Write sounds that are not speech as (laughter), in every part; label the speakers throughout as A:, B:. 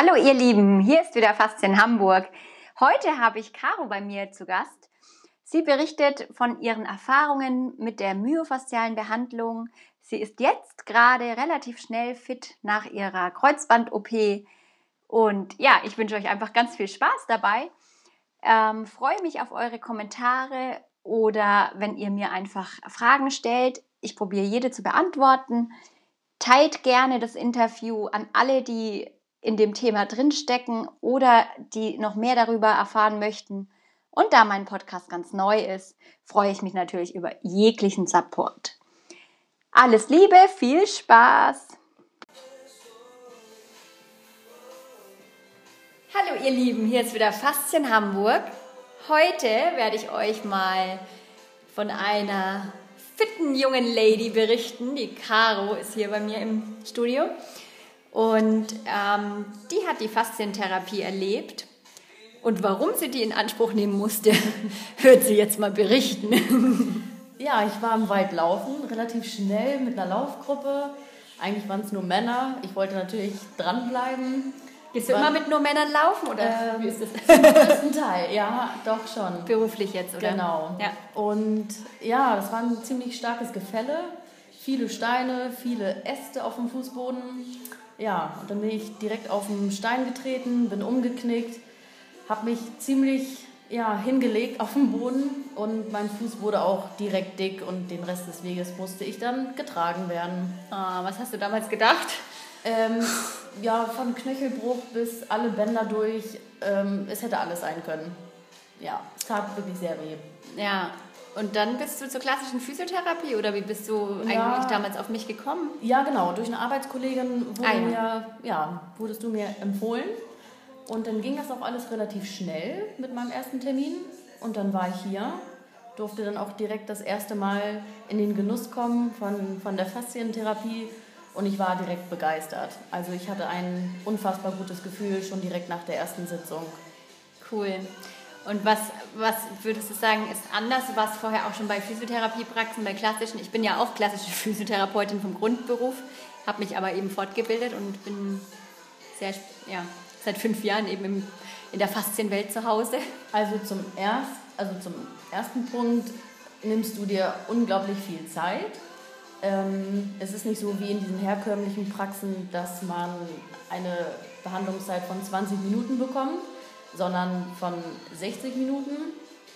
A: Hallo ihr Lieben, hier ist wieder Faszien Hamburg. Heute habe ich Caro bei mir zu Gast. Sie berichtet von ihren Erfahrungen mit der myofaszialen Behandlung. Sie ist jetzt gerade relativ schnell fit nach ihrer Kreuzband-OP. Und ja, ich wünsche euch einfach ganz viel Spaß dabei. Ähm, freue mich auf eure Kommentare oder wenn ihr mir einfach Fragen stellt. Ich probiere jede zu beantworten. Teilt gerne das Interview an alle, die in dem Thema drinstecken oder die noch mehr darüber erfahren möchten. Und da mein Podcast ganz neu ist, freue ich mich natürlich über jeglichen Support. Alles Liebe, viel Spaß! Hallo ihr Lieben, hier ist wieder Faszien Hamburg. Heute werde ich euch mal von einer fitten jungen Lady berichten. Die Caro ist hier bei mir im Studio. Und ähm, die hat die Faszientherapie erlebt. Und warum sie die in Anspruch nehmen musste, (laughs) hört sie jetzt mal berichten. (laughs)
B: Ja, ich war im Wald laufen, relativ schnell mit einer Laufgruppe. Eigentlich waren es nur Männer. Ich wollte natürlich dranbleiben.
A: Gehst du immer mit nur Männern laufen oder
B: ähm, wie ist das? Zum größten Teil, ja, doch schon.
A: Beruflich jetzt, oder?
B: Genau. Ja. Und ja, das war ein ziemlich starkes Gefälle. Viele Steine, viele Äste auf dem Fußboden. Ja, und dann bin ich direkt auf den Stein getreten, bin umgeknickt, habe mich ziemlich ja, hingelegt auf den Boden und mein Fuß wurde auch direkt dick und den Rest des Weges musste ich dann getragen werden.
A: Ah, was hast du damals gedacht?
B: Ähm, ja, von Knöchelbruch bis alle Bänder durch, ähm, es hätte alles sein können. Ja, es tat wirklich sehr weh.
A: Ja, und dann bist du zur klassischen Physiotherapie oder wie bist du ja, eigentlich damals auf mich gekommen?
B: Ja, genau. Durch eine Arbeitskollegin wurde ah, mir, ja, wurdest du mir empfohlen. Und dann ging das auch alles relativ schnell mit meinem ersten Termin. Und dann war ich hier, durfte dann auch direkt das erste Mal in den Genuss kommen von, von der Faszientherapie. Und ich war direkt begeistert. Also ich hatte ein unfassbar gutes Gefühl schon direkt nach der ersten Sitzung.
A: Cool. Und was, was würdest du sagen, ist anders? Warst vorher auch schon bei Physiotherapiepraxen, bei klassischen. Ich bin ja auch klassische (laughs) Physiotherapeutin vom Grundberuf, habe mich aber eben fortgebildet und bin sehr, ja, seit fünf Jahren eben im, in der Faszienwelt zu Hause.
B: Also zum, erst, also zum ersten Punkt nimmst du dir unglaublich viel Zeit. Ähm, es ist nicht so wie in diesen herkömmlichen Praxen, dass man eine Behandlungszeit von 20 Minuten bekommt sondern von 60 Minuten.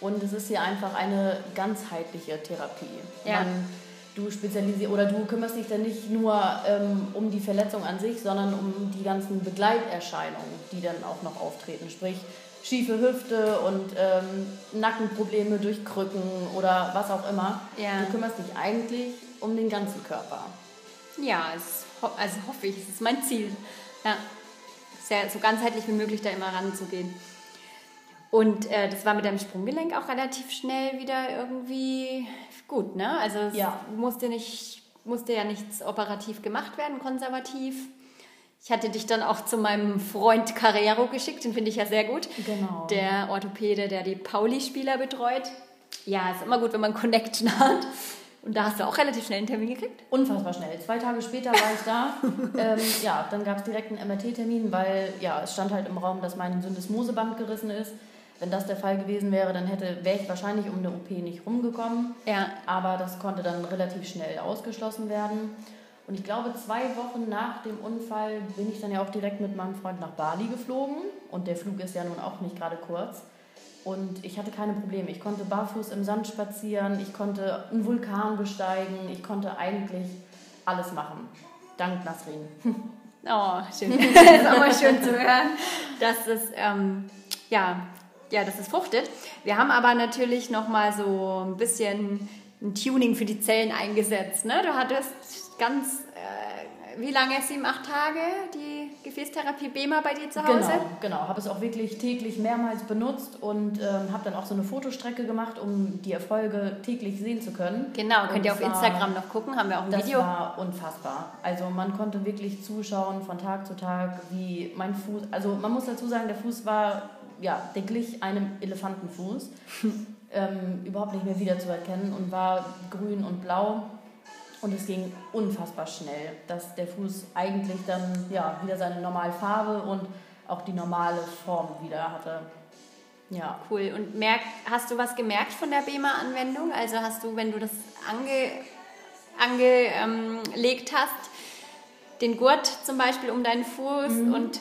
B: Und es ist hier einfach eine ganzheitliche Therapie. Ja. Man, du spezialisierst oder du kümmerst dich dann nicht nur ähm, um die Verletzung an sich, sondern um die ganzen Begleiterscheinungen, die dann auch noch auftreten. Sprich, schiefe Hüfte und ähm, Nackenprobleme durch Krücken oder was auch immer. Ja. Du kümmerst dich eigentlich um den ganzen Körper.
A: Ja, es, also hoffe ich, es ist mein Ziel. Ja sehr, so ganzheitlich wie möglich da immer ranzugehen. Und äh, das war mit deinem Sprunggelenk auch relativ schnell wieder irgendwie gut, ne? Also es ja. musste, nicht, musste ja nichts operativ gemacht werden, konservativ. Ich hatte dich dann auch zu meinem Freund Carrero geschickt, den finde ich ja sehr gut.
B: Genau.
A: Der Orthopäde, der die Pauli-Spieler betreut. Ja, ist immer gut, wenn man Connection hat. Und da hast du auch relativ schnell einen Termin gekriegt?
B: Unfassbar schnell. Zwei Tage später war ich da. (laughs) ähm, ja, dann gab es direkt einen MRT-Termin, weil ja, es stand halt im Raum, dass mein Syndesmoseband gerissen ist. Wenn das der Fall gewesen wäre, dann hätte, wäre ich wahrscheinlich um eine OP nicht rumgekommen. Ja. Aber das konnte dann relativ schnell ausgeschlossen werden. Und ich glaube, zwei Wochen nach dem Unfall bin ich dann ja auch direkt mit meinem Freund nach Bali geflogen. Und der Flug ist ja nun auch nicht gerade kurz. Und ich hatte keine Probleme. Ich konnte barfuß im Sand spazieren, ich konnte einen Vulkan besteigen, ich konnte eigentlich alles machen. Dank Nasrin. (laughs)
A: Oh, schön. (laughs) das ist auch mal schön zu hören, dass es, ähm, ja, ja, dass es fruchtet. Wir haben aber natürlich noch mal so ein bisschen ein Tuning für die Zellen eingesetzt. Ne? Du hattest ganz wie lange? Sieben, acht Tage die Gefäßtherapie BEMA bei dir zu Hause?
B: Genau, genau. Habe es auch wirklich täglich mehrmals benutzt und ähm, habe dann auch so eine Fotostrecke gemacht, um die Erfolge täglich sehen zu können.
A: Genau, könnt ihr auf war, Instagram noch gucken, haben wir auch ein
B: das
A: Video.
B: Das war unfassbar. Also man konnte wirklich zuschauen von Tag zu Tag, wie mein Fuß, also man muss dazu sagen, der Fuß war, ja, der glich einem Elefantenfuß. (laughs) ähm, überhaupt nicht mehr wiederzuerkennen und war grün und blau und es ging unfassbar schnell, dass der Fuß eigentlich dann ja, wieder seine normale Farbe und auch die normale Form wieder hatte.
A: Ja. Cool. Und merk, hast du was gemerkt von der BEMA-Anwendung? Also hast du, wenn du das ange, angelegt hast, den Gurt zum Beispiel um deinen Fuß mhm. und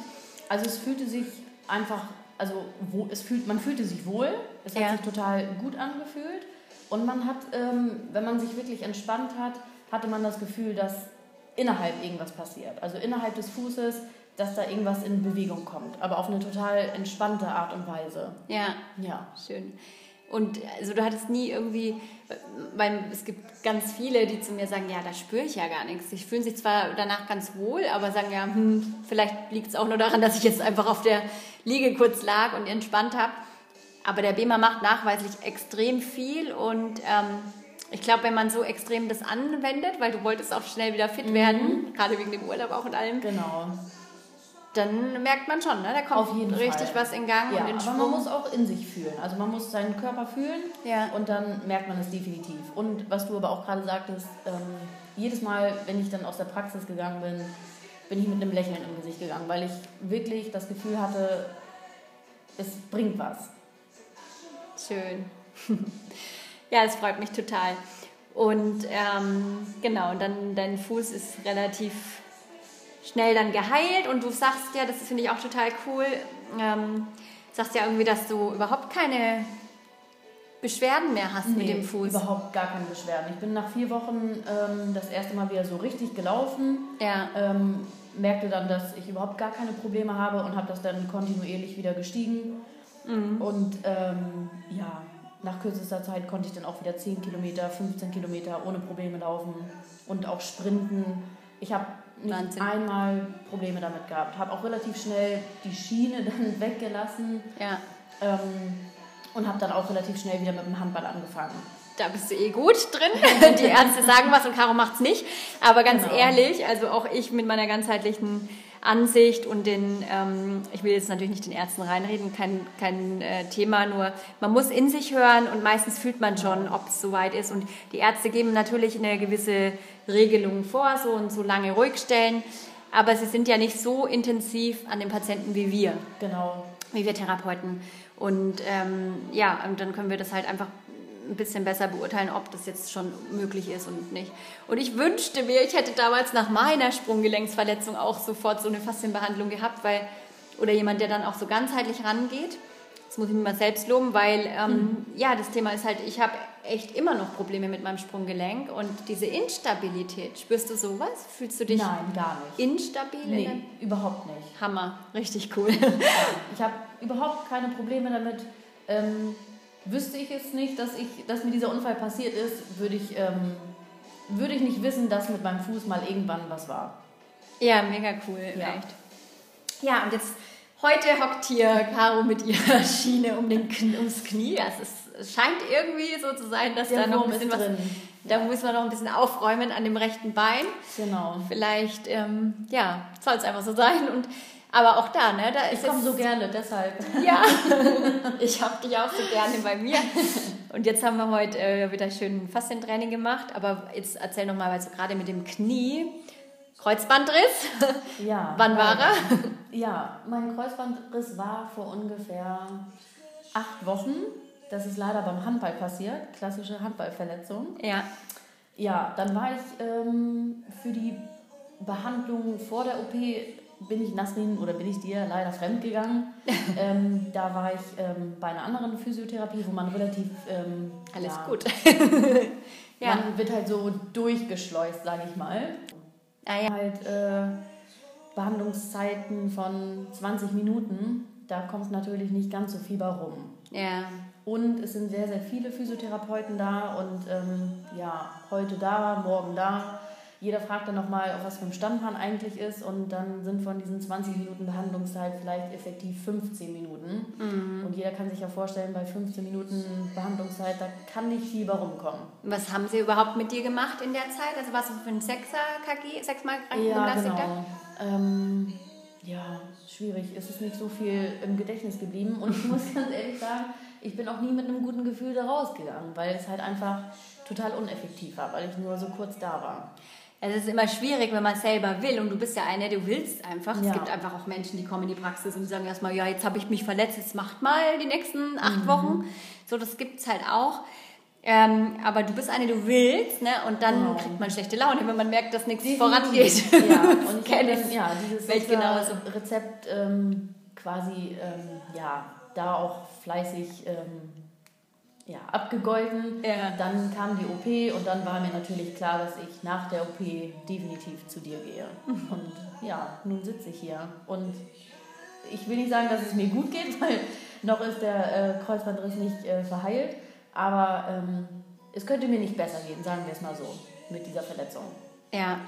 B: also es fühlte sich einfach, also wo, es fühlt, man fühlte sich wohl, es hat ja. sich total gut angefühlt und man hat, ähm, wenn man sich wirklich entspannt hat, hatte man das Gefühl, dass innerhalb irgendwas passiert. Also innerhalb des Fußes, dass da irgendwas in Bewegung kommt, aber auf eine total entspannte Art und Weise.
A: Ja, ja, schön. Und also du hattest nie irgendwie, weil es gibt ganz viele, die zu mir sagen, ja, da spüre ich ja gar nichts. Sie fühlen sich zwar danach ganz wohl, aber sagen ja, hm, vielleicht liegt es auch nur daran, dass ich jetzt einfach auf der Liege kurz lag und entspannt habe. Aber der BEMA macht nachweislich extrem viel und ähm, ich glaube, wenn man so extrem das anwendet, weil du wolltest auch schnell wieder fit mhm. werden, gerade wegen dem Urlaub auch und allem.
B: Genau
A: dann merkt man schon, ne? da kommt richtig Fall. was in Gang
B: ja, und in Schwung. Aber man muss auch in sich fühlen. Also man muss seinen Körper fühlen ja. und dann merkt man es definitiv. Und was du aber auch gerade sagtest, ähm, jedes Mal, wenn ich dann aus der Praxis gegangen bin, bin ich mit einem Lächeln im Gesicht gegangen, weil ich wirklich das Gefühl hatte, es bringt was.
A: Schön. (laughs) ja, es freut mich total. Und ähm, genau, und dann dein Fuß ist relativ schnell dann geheilt und du sagst ja, das finde ich auch total cool, ähm, sagst ja irgendwie, dass du überhaupt keine Beschwerden mehr hast nee, mit dem Fuß.
B: überhaupt gar keine Beschwerden. Ich bin nach vier Wochen ähm, das erste Mal wieder so richtig gelaufen. Ja. Ähm, merkte dann, dass ich überhaupt gar keine Probleme habe und habe das dann kontinuierlich wieder gestiegen. Mhm. Und ähm, ja, nach kürzester Zeit konnte ich dann auch wieder 10 Kilometer, 15 Kilometer ohne Probleme laufen und auch sprinten. Ich habe nicht einmal Probleme damit gehabt. Habe auch relativ schnell die Schiene (laughs) dann weggelassen. Ja. Ähm, und habe dann auch relativ schnell wieder mit dem Handball angefangen.
A: Da bist du eh gut drin. (laughs) Die Ärzte sagen was und Caro macht's nicht. Aber ganz genau. ehrlich, also auch ich mit meiner ganzheitlichen Ansicht und den, ähm, ich will jetzt natürlich nicht den Ärzten reinreden, kein, kein äh, Thema, nur man muss in sich hören und meistens fühlt man schon, ob es soweit ist. Und die Ärzte geben natürlich eine gewisse Regelung vor, so und so lange ruhig stellen, aber sie sind ja nicht so intensiv an den Patienten wie wir.
B: Genau.
A: Wie wir Therapeuten. Und ähm, ja, und dann können wir das halt einfach ein bisschen besser beurteilen, ob das jetzt schon möglich ist und nicht. Und ich wünschte mir, ich hätte damals nach meiner Sprunggelenksverletzung auch sofort so eine Faszienbehandlung gehabt, weil, oder jemand, der dann auch so ganzheitlich rangeht. Das muss ich mir mal selbst loben, weil ähm, mhm. ja, das Thema ist halt, ich habe echt immer noch Probleme mit meinem Sprunggelenk und diese Instabilität, spürst du sowas? Fühlst du dich
B: Nein, gar nicht.
A: instabil?
B: Nee, überhaupt nicht.
A: Hammer, richtig cool. (laughs)
B: Ich habe überhaupt keine Probleme damit. Ähm, wüsste ich es nicht, dass, ich, dass mir dieser Unfall passiert ist, würde ich, ähm, würde ich nicht wissen, dass mit meinem Fuß mal irgendwann was war.
A: Ja, mega cool, ja. echt. Ja, und jetzt heute hockt hier Caro mit ihrer (laughs) Schiene um den Knie, ums Knie. Also es scheint irgendwie so zu sein, dass Der da noch ein bisschen was. Drin. Da ja. muss man noch ein bisschen aufräumen an dem rechten Bein.
B: Genau.
A: Vielleicht, ähm, ja, soll es einfach so sein. Und aber auch da, ne? Da
B: ich komme so gerne, deshalb.
A: Ja, (laughs) ich habe dich auch so gerne bei mir. Und jetzt haben wir heute äh, wieder schön Faszientraining gemacht. Aber jetzt erzähl noch mal, weil du gerade mit dem Knie, Kreuzbandriss. (laughs)
B: Ja.
A: Wann war er?
B: Ja, mein Kreuzbandriss war vor ungefähr acht Wochen. Das ist leider beim Handball passiert, klassische Handballverletzung.
A: Ja.
B: Ja, dann war ich ähm, für die Behandlung vor der OP bin ich Nasrin oder bin ich dir leider fremd gegangen. (laughs) ähm, da war ich ähm, bei einer anderen Physiotherapie, wo man relativ. Ähm,
A: Alles ja, gut. (laughs)
B: ja. Man wird halt so durchgeschleust, sage ich mal. Ah, ja. Halt äh, Behandlungszeiten von 20 Minuten, da kommt natürlich nicht ganz so viel bei rum.
A: Ja.
B: Und es sind sehr, sehr viele Physiotherapeuten da und ähm, ja, heute da, morgen da jeder fragt dann nochmal, auf was für einem Stand man eigentlich ist und dann sind von diesen 20 Minuten Behandlungszeit vielleicht effektiv 15 Minuten. Mhm. Und jeder kann sich ja vorstellen, bei 15 Minuten Behandlungszeit, da kann nicht viel bei rumkommen.
A: Was haben sie überhaupt mit dir gemacht in der Zeit? Also was für ein Sechser-KG, sechsmal
B: Ja, genau. Ähm, ja, schwierig. Es ist nicht so viel im Gedächtnis geblieben und ich muss (laughs) ganz ehrlich sagen, ich bin auch nie mit einem guten Gefühl da rausgegangen, weil es halt einfach total uneffektiv war, weil ich nur so kurz da war.
A: Es ist immer schwierig, wenn man selber will und du bist ja eine, du willst einfach. Ja. Es gibt einfach auch Menschen, die kommen in die Praxis und sagen erstmal, ja, jetzt habe ich mich verletzt, jetzt macht mal die nächsten acht mhm. Wochen. So, das gibt es halt auch. Ähm, aber du bist eine, du willst, ne? Und dann genau. kriegt man schlechte Laune, wenn man merkt, dass nichts vorangeht.
B: Ja, und (laughs) ich kenne ja, dieses genau Rezept ähm, quasi, ähm, ja, da auch fleißig ähm, ja, abgegolten. Ja. Dann kam die OP und dann war mir natürlich klar, dass ich nach der OP definitiv zu dir gehe. (laughs) Und ja, nun sitze ich hier. Und ich will nicht sagen, dass es mir gut geht, (laughs) weil noch ist der äh, Kreuzbandriss nicht äh, verheilt. Aber ähm, es könnte mir nicht besser gehen, sagen wir es mal so, mit dieser Verletzung.
A: Ja.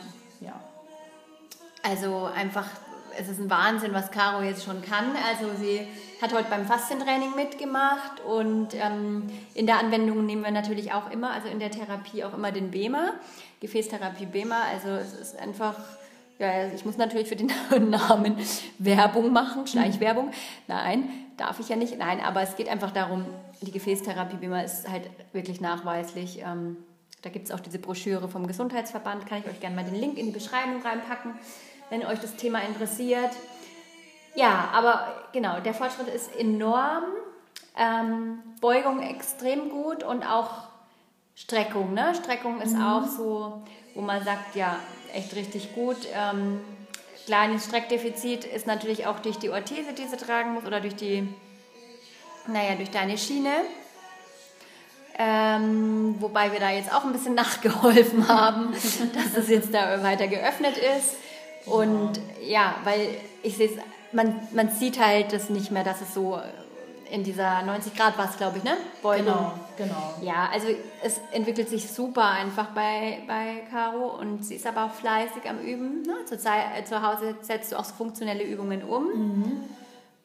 A: Ja. Also einfach es ist ein Wahnsinn, was Caro jetzt schon kann. Also sie hat heute beim Faszientraining mitgemacht und ähm, in der Anwendung nehmen wir natürlich auch immer, also in der Therapie auch immer den BEMA, Gefäßtherapie BEMA. Also es ist einfach, ja, ich muss natürlich für den (laughs) Namen Werbung machen, Schleichwerbung. Nein, darf ich ja nicht. Nein, aber es geht einfach darum, die Gefäßtherapie BEMA ist halt wirklich nachweislich. Ähm, da gibt es auch diese Broschüre vom Gesundheitsverband, kann ich euch gerne mal den Link in die Beschreibung reinpacken wenn euch das Thema interessiert. Ja, aber genau, der Fortschritt ist enorm. Ähm, Beugung extrem gut und auch Streckung. Ne? Streckung ist mhm. auch so, wo man sagt, ja, echt richtig gut. Ähm, kleines Streckdefizit ist natürlich auch durch die Orthese, die sie tragen muss, oder durch die, naja, durch deine Schiene. Ähm, wobei wir da jetzt auch ein bisschen (laughs) nachgeholfen haben, dass es jetzt da weiter geöffnet ist. Und ja, weil ich sehe es, man, man sieht halt das nicht mehr, dass es so in dieser 90 Grad war es, glaube ich, ne?
B: Beugung. Genau, genau.
A: Ja, also es entwickelt sich super einfach bei, bei Caro und sie ist aber auch fleißig am Üben. Ne? Zeit, äh, zu Hause setzt du auch so funktionelle Übungen um. Mhm.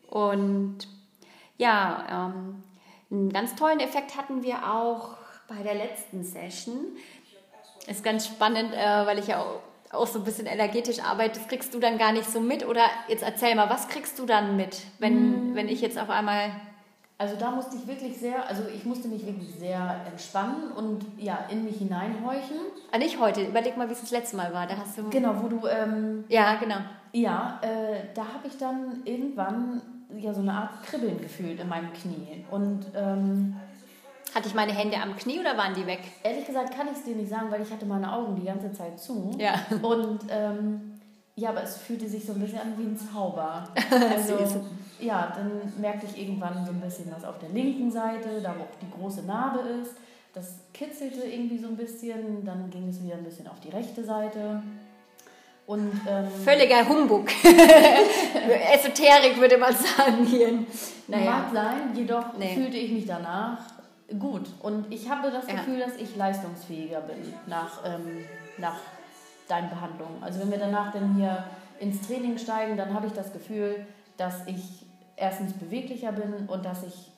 A: Und ja, ähm, einen ganz tollen Effekt hatten wir auch bei der letzten Session. Ist ganz spannend, äh, weil ich ja auch so ein bisschen energetisch arbeitest, kriegst du dann gar nicht so mit? Oder jetzt erzähl mal, was kriegst du dann mit, wenn, mm. wenn ich jetzt auf einmal.
B: Also da musste ich wirklich sehr, also ich musste mich wirklich sehr entspannen und ja, in mich hineinhorchen.
A: Ah, nicht heute, überleg mal, wie es das letzte Mal war. Da hast du.
B: Genau, wo du. Ähm,
A: ja, genau.
B: Ja, äh, da habe ich dann irgendwann ja so eine Art Kribbeln gefühlt in meinem Knie. Und ähm,
A: hatte ich meine Hände am Knie oder waren die weg?
B: Ehrlich gesagt kann ich es dir nicht sagen, weil ich hatte meine Augen die ganze Zeit zu.
A: Ja.
B: Und ähm, ja, aber es fühlte sich so ein bisschen an wie ein Zauber. (laughs) Also, ja, dann merkte ich irgendwann so ein bisschen was auf der linken Seite, da wo auch die große Narbe ist. Das kitzelte irgendwie so ein bisschen. Dann ging es wieder ein bisschen auf die rechte Seite. Und, ähm,
A: Völliger Humbug. (laughs) Esoterik würde man sagen hier.
B: Naja. Mag sein, jedoch nee. fühlte ich mich danach gut. Und ich habe das Gefühl, ja. dass ich leistungsfähiger bin nach, ähm, nach deinen Behandlungen. Also wenn wir danach dann hier ins Training steigen, dann habe ich das Gefühl, dass ich erstens beweglicher bin und dass ich,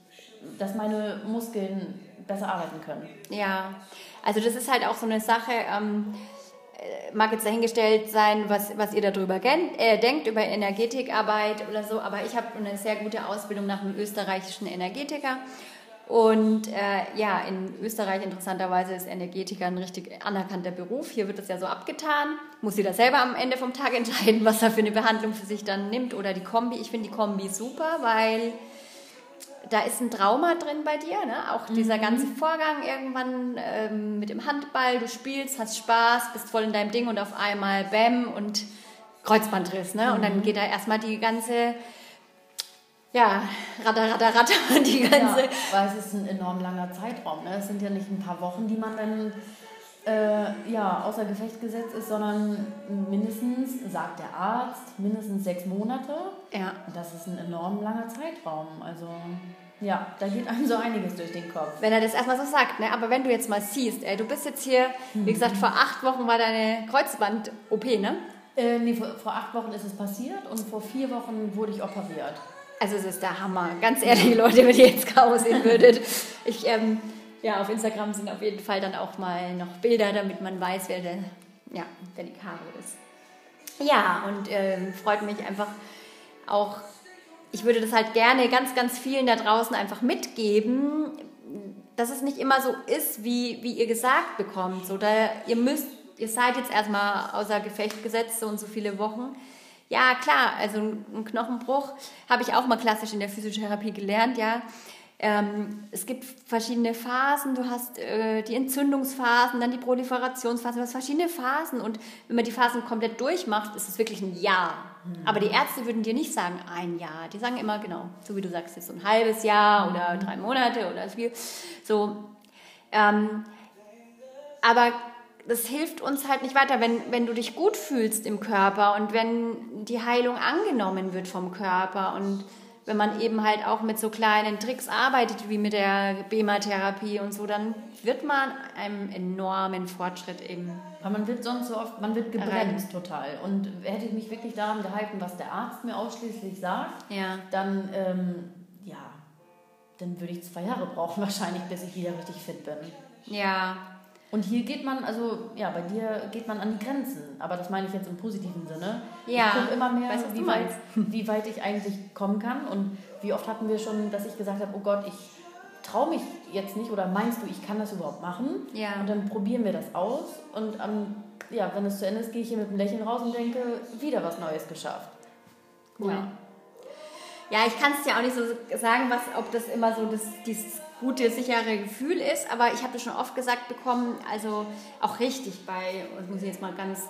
B: dass meine Muskeln besser arbeiten können.
A: Ja, also das ist halt auch so eine Sache. Ähm, äh, mag jetzt dahingestellt sein, was, was ihr darüber äh, denkt, über Energetikarbeit oder so, aber ich habe eine sehr gute Ausbildung nach einem österreichischen Energetiker und äh, ja, in Österreich interessanterweise ist Energetiker ein richtig anerkannter Beruf. Hier wird das ja so abgetan. Muss jeder selber am Ende vom Tag (laughs) entscheiden, was er für eine Behandlung für sich dann nimmt oder die Kombi. Ich finde die Kombi super, weil da ist ein Trauma drin bei dir. Ne? Auch mhm. dieser ganze Vorgang irgendwann ähm, mit dem Handball. Du spielst, hast Spaß, bist voll in deinem Ding und auf einmal Bäm und Kreuzbandriss. Ne? Mhm. Und dann mhm. geht da erstmal die ganze ja, ratter, ratter, ratter, (laughs) die ganze. Ja,
B: weil es ist ein enorm langer Zeitraum. Ne? Es sind ja nicht ein paar Wochen, die man dann äh, ja, außer Gefecht gesetzt ist, sondern mindestens, sagt der Arzt, mindestens sechs Monate.
A: Ja.
B: Und das ist ein enorm langer Zeitraum. Also ja, da geht einem so einiges durch den Kopf.
A: Wenn er das erstmal so sagt, ne? aber wenn du jetzt mal siehst, ey, du bist jetzt hier, wie gesagt, vor acht Wochen war deine Kreuzband-OP, ne?
B: Äh, nee, vor, vor acht Wochen ist es passiert und vor vier Wochen wurde ich operiert.
A: Also es ist der Hammer. Ganz ehrlich, Leute, wenn ihr jetzt Caro sehen würdet. Ich, ähm, ja, auf Instagram sind auf jeden Fall dann auch mal noch Bilder, damit man weiß, wer, der, ja, wer die Caro ist. Ja, und ähm, freut mich einfach auch, ich würde das halt gerne ganz, ganz vielen da draußen einfach mitgeben, dass es nicht immer so ist, wie, wie ihr gesagt bekommt. Oder ihr müsst ihr seid jetzt erstmal außer Gefecht gesetzt, so und so viele Wochen. Ja, klar, also ein Knochenbruch habe ich auch mal klassisch in der Physiotherapie gelernt, ja. Ähm, es gibt verschiedene Phasen. Du hast äh, die Entzündungsphasen, dann die Proliferationsphasen. Du hast verschiedene Phasen. Und wenn man die Phasen komplett durchmacht, ist es wirklich ein Jahr. Mhm. Aber die Ärzte würden dir nicht sagen, ein Jahr. Die sagen immer, genau, so wie du sagst, jetzt so ein halbes Jahr mhm. oder drei Monate oder viel. So. Ähm, aber das hilft uns halt nicht weiter, wenn, wenn du dich gut fühlst im Körper und wenn die Heilung angenommen wird vom Körper und wenn man eben halt auch mit so kleinen Tricks arbeitet, wie mit der BEMA-Therapie und so, dann wird man einem enormen Fortschritt eben.
B: Aber man wird sonst so oft, man wird gebremst total. Und hätte ich mich wirklich daran gehalten, was der Arzt mir ausschließlich sagt, ja. dann, ähm, ja, dann würde ich zwei Jahre brauchen (laughs) wahrscheinlich, bis ich wieder richtig fit bin.
A: Ja,
B: und hier geht man, also ja, bei dir geht man an die Grenzen, aber das meine ich jetzt im positiven Sinne.
A: Ja.
B: Ich gucke immer mehr, weißt, wie, weit, (laughs) wie weit ich eigentlich kommen kann und wie oft hatten wir schon, dass ich gesagt habe, oh Gott, ich traue mich jetzt nicht oder meinst du, ich kann das überhaupt machen?
A: Ja.
B: Und dann probieren wir das aus und ähm, ja, wenn es zu Ende ist, gehe ich hier mit einem Lächeln raus und denke, wieder was Neues geschafft.
A: Cool. Ja. Ja, ich kann es dir auch nicht so sagen, was, ob das immer so das, dieses gute, sichere Gefühl ist. Aber ich habe das schon oft gesagt bekommen, also auch richtig bei, und muss ich jetzt mal ganz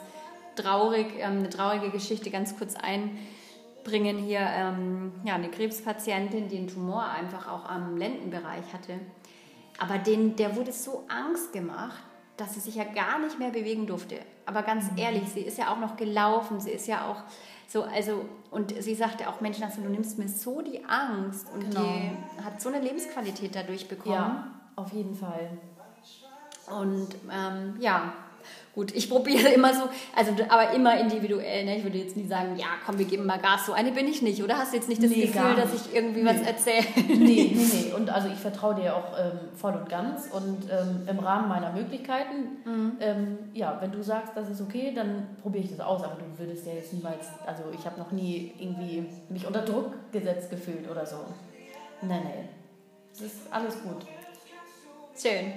A: traurig, ähm, eine traurige Geschichte ganz kurz einbringen hier. Ähm, ja, eine Krebspatientin, die einen Tumor einfach auch am Lendenbereich hatte. Aber den, der wurde so Angst gemacht, dass sie sich ja gar nicht mehr bewegen durfte. Aber ganz mhm. ehrlich, sie ist ja auch noch gelaufen, sie ist ja auch so, also, und sie sagte auch, Mensch, also, du nimmst mir so die Angst und genau. die hat so eine Lebensqualität dadurch bekommen. Ja,
B: auf jeden Fall.
A: Und ähm, ja, Gut, ich probiere (laughs) immer so, also aber immer individuell. Ne? Ich würde jetzt nie sagen, ja, komm, wir geben mal Gas. So eine bin ich nicht, oder? Hast du jetzt nicht das nee, Gefühl, dass ich irgendwie nee. was erzähle? (laughs)
B: Nee, (laughs) nee, nee. Und also ich vertraue dir auch ähm, voll und ganz und ähm, im Rahmen meiner Möglichkeiten. Mhm. Ähm, ja, wenn du sagst, das ist okay, dann probiere ich das aus. Aber du würdest ja jetzt niemals, also ich habe noch nie irgendwie mich unter Druck gesetzt gefühlt oder so. Nein, nein. Es ist alles gut.
A: Schön.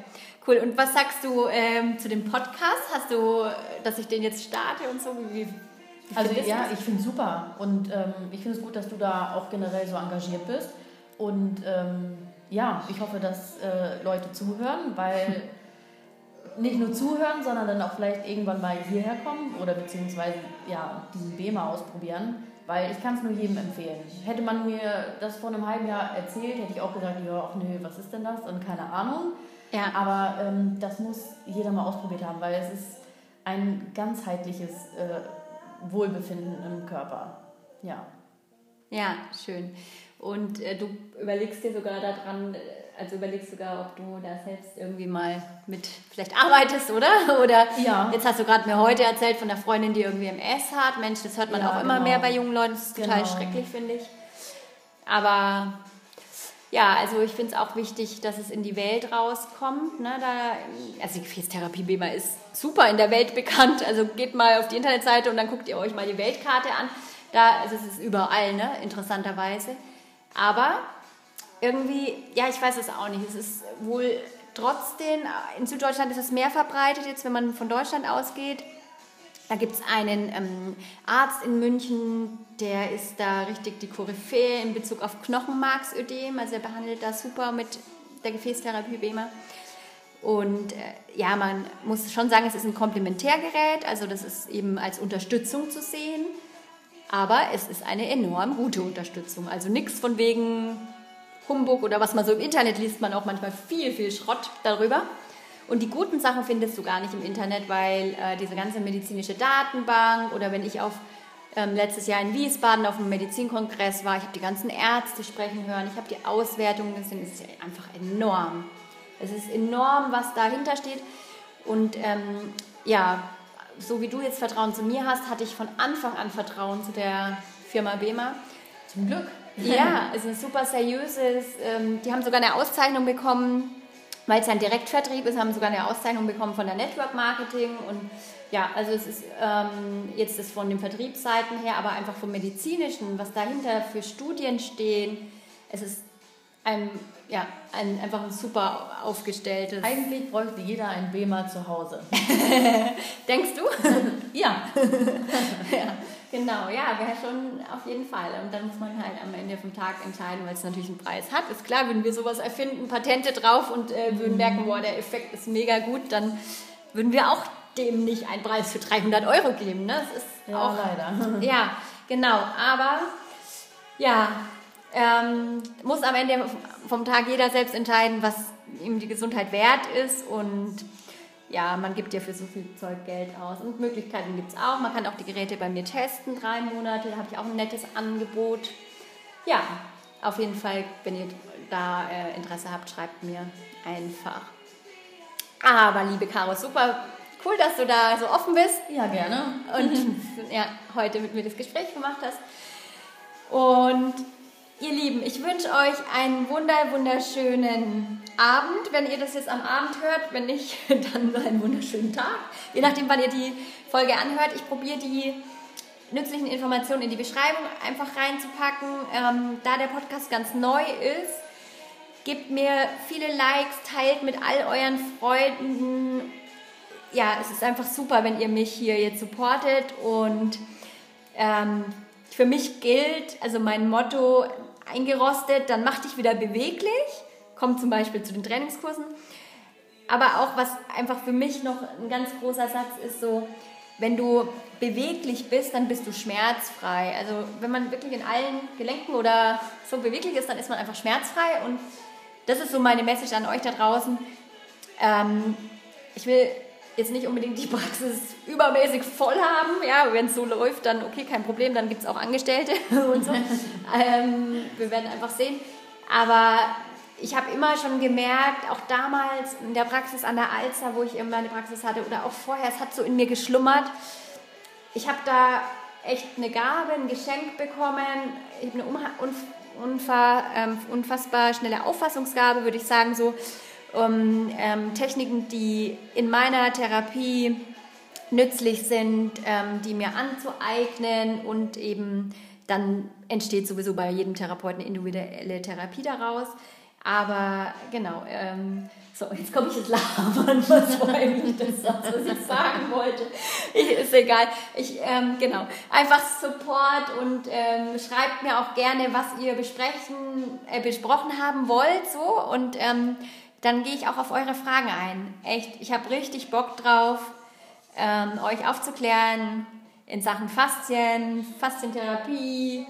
A: Cool. Und was sagst du ähm, zu dem Podcast? Hast du, dass ich den jetzt starte und so? Wie, wie
B: also ja, das? ich finde es super. Und ähm, ich finde es gut, dass du da auch generell so engagiert bist. Und ähm, ja, ich hoffe, dass äh, Leute zuhören, weil (laughs) nicht nur zuhören, sondern dann auch vielleicht irgendwann mal hierher kommen oder beziehungsweise ja, diesen BEMA ausprobieren. Weil ich kann es nur jedem empfehlen. Hätte man mir das vor einem halben Jahr erzählt, hätte ich auch gesagt, ja, ach nö, was ist denn das? Und keine Ahnung. Ja. Aber ähm, das muss jeder mal ausprobiert haben, weil es ist ein ganzheitliches äh, Wohlbefinden im Körper. Ja.
A: Ja, schön. Und äh, du überlegst dir sogar daran, äh, also überlegst sogar, ob du da selbst irgendwie mal mit vielleicht arbeitest, oder? (laughs) Oder ja. jetzt hast du gerade mir heute erzählt von der Freundin, die irgendwie MS hat. Mensch, das hört man ja, auch immer genau. mehr bei jungen Leuten. Das ist genau. total schrecklich, finde ich. Aber ja, also ich finde es auch wichtig, dass es in die Welt rauskommt. Ne? Da, also die Gefäßtherapie BEMA ist super in der Welt bekannt. Also geht mal auf die Internetseite und dann guckt ihr euch mal die Weltkarte an. Da also es ist es überall, ne? interessanterweise. Aber irgendwie, ja, ich weiß es auch nicht. Es ist wohl trotzdem, in Süddeutschland ist es mehr verbreitet, jetzt wenn man von Deutschland ausgeht. Da gibt es einen ähm, Arzt in München, der ist da richtig die Koryphäe in Bezug auf Knochenmarksödem. Also er behandelt das super mit der Gefäßtherapie BEMA. Und äh, ja, man muss schon sagen, es ist ein Komplementärgerät, also das ist eben als Unterstützung zu sehen. Aber es ist eine enorm gute Unterstützung. Also nichts von wegen Humbug oder was man so im Internet liest, man auch manchmal viel, viel Schrott darüber. Und die guten Sachen findest du gar nicht im Internet, weil äh, diese ganze medizinische Datenbank oder wenn ich auf ähm, letztes Jahr in Wiesbaden auf einem Medizinkongress war, ich habe die ganzen Ärzte sprechen hören, ich habe die Auswertungen, das ist einfach enorm. Es ist enorm, was dahinter steht. Und ähm, ja, so wie du jetzt Vertrauen zu mir hast, hatte ich von Anfang an Vertrauen zu der Firma BEMA.
B: Zum Glück.
A: Ja, es ist ein super seriöses, ähm, die haben sogar eine Auszeichnung bekommen weil es ein Direktvertrieb ist, haben sogar eine Auszeichnung bekommen von der Network Marketing und ja, also es ist ähm, jetzt das von den Vertriebsseiten her, aber einfach vom medizinischen, was dahinter für Studien stehen. Es ist ein, ja, ein, einfach ein super aufgestelltes.
B: Eigentlich bräuchte jeder ein BEMA zu Hause. (laughs)
A: Denkst du? (laughs)
B: ja. (laughs)
A: ja. Genau, ja, wäre schon auf jeden Fall. Und dann muss man halt am Ende vom Tag entscheiden, weil es natürlich einen Preis hat. Ist klar, würden wir sowas erfinden, Patente drauf und äh, würden merken, boah, der Effekt ist mega gut, dann würden wir auch dem nicht einen Preis für 300 Euro geben. Ne? Das ist
B: ja,
A: auch,
B: leider. (laughs)
A: Ja, genau. Aber ja, ähm, muss am Ende vom Tag jeder selbst entscheiden, was ihm die Gesundheit wert ist und ja, man gibt ja für so viel Zeug Geld aus. Und Möglichkeiten gibt es auch. Man kann auch die Geräte bei mir testen, drei Monate. Da habe ich auch ein nettes Angebot. Ja, auf jeden Fall, wenn ihr da äh, Interesse habt, schreibt mir einfach. Aber liebe Caro, super cool, dass du da so offen bist.
B: Ja, gerne.
A: Und (laughs) ja, heute mit mir das Gespräch gemacht hast. Und Ihr Lieben, ich wünsche euch einen wunder, wunderschönen Abend, wenn ihr das jetzt am Abend hört. Wenn nicht, (laughs) dann einen wunderschönen Tag. Je nachdem, wann ihr die Folge anhört. Ich probiere die nützlichen Informationen in die Beschreibung einfach reinzupacken. Ähm, da der Podcast ganz neu ist, gebt mir viele Likes, teilt mit all euren Freunden. Ja, es ist einfach super, wenn ihr mich hier jetzt supportet und ähm, für mich gilt, also mein Motto, eingerostet, dann mach dich wieder beweglich, komm zum Beispiel zu den Trainingskursen. Aber auch was einfach für mich noch ein ganz großer Satz ist so, wenn du beweglich bist, dann bist du schmerzfrei. Also wenn man wirklich in allen Gelenken oder so beweglich ist, dann ist man einfach schmerzfrei. Und das ist so meine Message an euch da draußen. Ähm, ich will jetzt nicht unbedingt die Praxis übermäßig voll haben. Ja, wenn es so läuft, dann okay, kein Problem, dann gibt es auch Angestellte (laughs) und so. ähm, wir werden einfach sehen. Aber ich habe immer schon gemerkt, auch damals in der Praxis an der Alster, wo ich immer eine Praxis hatte, oder auch vorher, es hat so in mir geschlummert. Ich habe da echt eine Gabe, ein Geschenk bekommen. Ich habe eine ähm, unfassbar schnelle Auffassungsgabe, würde ich sagen, so um ähm, Techniken, die in meiner Therapie nützlich sind, ähm, die mir anzueignen und eben dann entsteht sowieso bei jedem Therapeuten individuelle Therapie daraus. Aber genau, ähm, so, jetzt komme ich ins Labern, (laughs) was freue mich das, was ich sagen wollte. Ich, ist egal. Ich, ähm, genau, einfach Support und ähm, schreibt mir auch gerne, was ihr besprechen, äh, besprochen haben wollt. So. Und ähm, dann gehe ich auch auf eure Fragen ein. Echt, ich habe richtig Bock drauf, ähm, euch aufzuklären in Sachen Faszien, Faszientherapie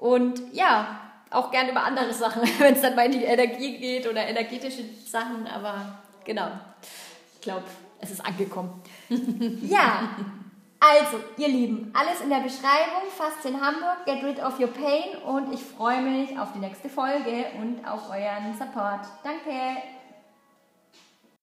A: und ja, auch gerne über andere Sachen, (laughs) wenn es dann mal in die Energie geht oder energetische Sachen, aber genau, ich glaube, es ist angekommen. (laughs) ja, also, ihr Lieben, alles in der Beschreibung, Faszien Hamburg, get rid of your pain und ich freue mich auf die nächste Folge und auf euren Support. Danke!